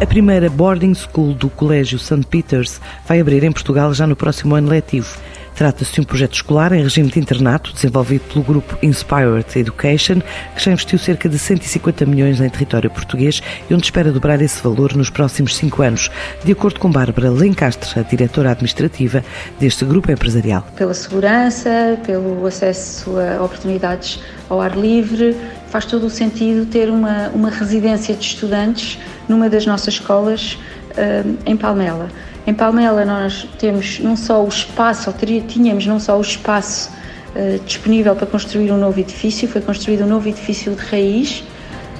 A primeira boarding school do Colégio St. Peters vai abrir em Portugal já no próximo ano letivo. Trata-se de um projeto escolar em regime de internato desenvolvido pelo grupo Inspired Education, que já investiu cerca de 150 milhões em território português e onde espera dobrar esse valor nos próximos cinco anos, de acordo com Bárbara Lencastre, a diretora administrativa deste grupo empresarial. Pela segurança, pelo acesso a oportunidades ao ar livre, faz todo o sentido ter uma, uma residência de estudantes numa das nossas escolas uh, em Palmela. Em Palmela nós temos não só o espaço, ou tínhamos não só o espaço uh, disponível para construir um novo edifício, foi construído um novo edifício de raiz.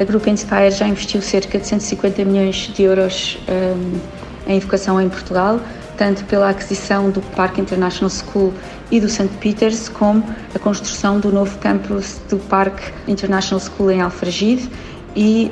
A Grupo Inspire já investiu cerca de 150 milhões de euros um, em educação em Portugal, tanto pela aquisição do Parque International School e do St. Peters, como a construção do novo campus do Parque International School em Alfragide e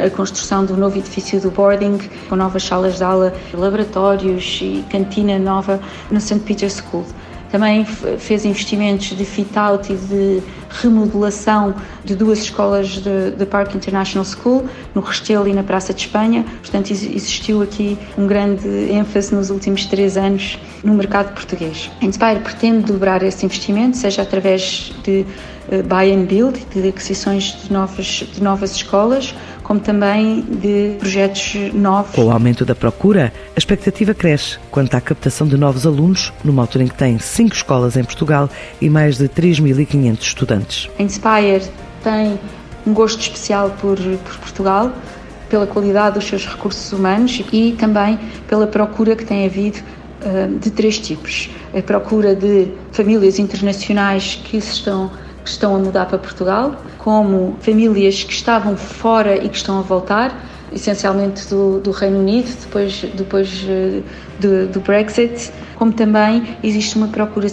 a, a, construção do novo edifício do boarding, com novas salas de aula, laboratórios e cantina nova no St. Peter's School. Também fez investimentos de fit-out e de remodelação de duas escolas da Park International School, no Restelo e na Praça de Espanha. Portanto, existiu aqui um grande ênfase nos últimos três anos no mercado português. A Inspire pretende dobrar esse investimento, seja através de eh, buy and build, de aquisições de novas, de novas escolas, como também de projetos novos. Com o aumento da procura, a expectativa cresce quanto à captação de novos alunos, numa altura em que tem cinco escolas em Portugal e mais de 3.500 estudantes. A Inspire tem um gosto especial por, por Portugal, pela qualidade dos seus recursos humanos e também pela procura que tem havido eh, de três tipos. A procura de famílias internacionais que se estão que estão a mudar para Portugal, como famílias que estavam fora e que estão a voltar, essencialmente do, do Reino Unido, depois, depois eh, do, do, Brexit, como também existe uma procura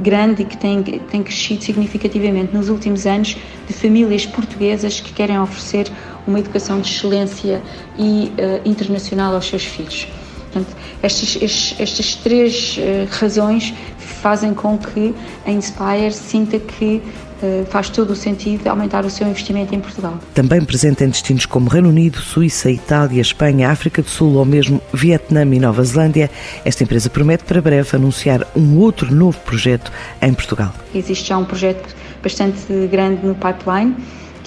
grande e que tem, tem crescido significativamente nos últimos anos de famílias portuguesas que querem oferecer uma educação de excelência e uh, internacional aos seus filhos. Portanto, estas, estas três uh, razões fazem com que a Inspire sinta que uh, faz todo o sentido aumentar o seu investimento em Portugal. Também presente em destinos como Reino Unido, Suíça, Itália, Espanha, África do Sul ou mesmo Vietnã e Nova Zelândia, esta empresa promete para breve anunciar um outro novo projeto em Portugal. Existe já um projeto bastante grande no pipeline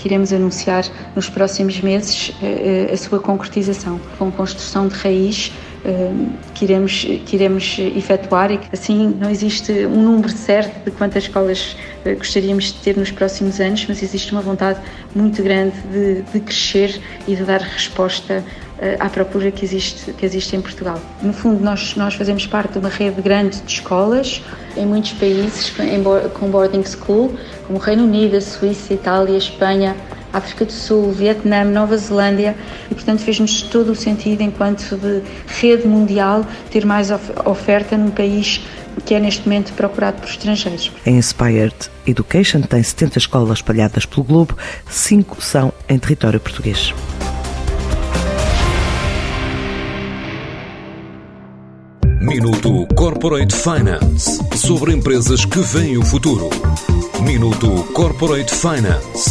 que iremos anunciar nos próximos meses eh, a sua concretização, com construção de raiz que iremos, que iremos efetuar e que assim não existe um número certo de quantas escolas eh, gostaríamos de ter nos próximos anos, mas existe uma vontade muito grande de, de crescer e de dar resposta eh, à procura que existe, que existe em Portugal. No fundo, nós, nós fazemos parte de uma rede grande de escolas em muitos países com boarding school, como Reino Unido, Suíça, Itália, Espanha, África do Sul, Vietnã, Nova Zelândia e, portanto, fez-nos todo o sentido, enquanto de rede mundial, ter mais oferta num país que é neste momento procurado por estrangeiros. A Inspired Education tem 70 escolas espalhadas pelo globo, 5 são em território português. Minuto Corporate Finance sobre empresas que veem o futuro. Minuto Corporate Finance.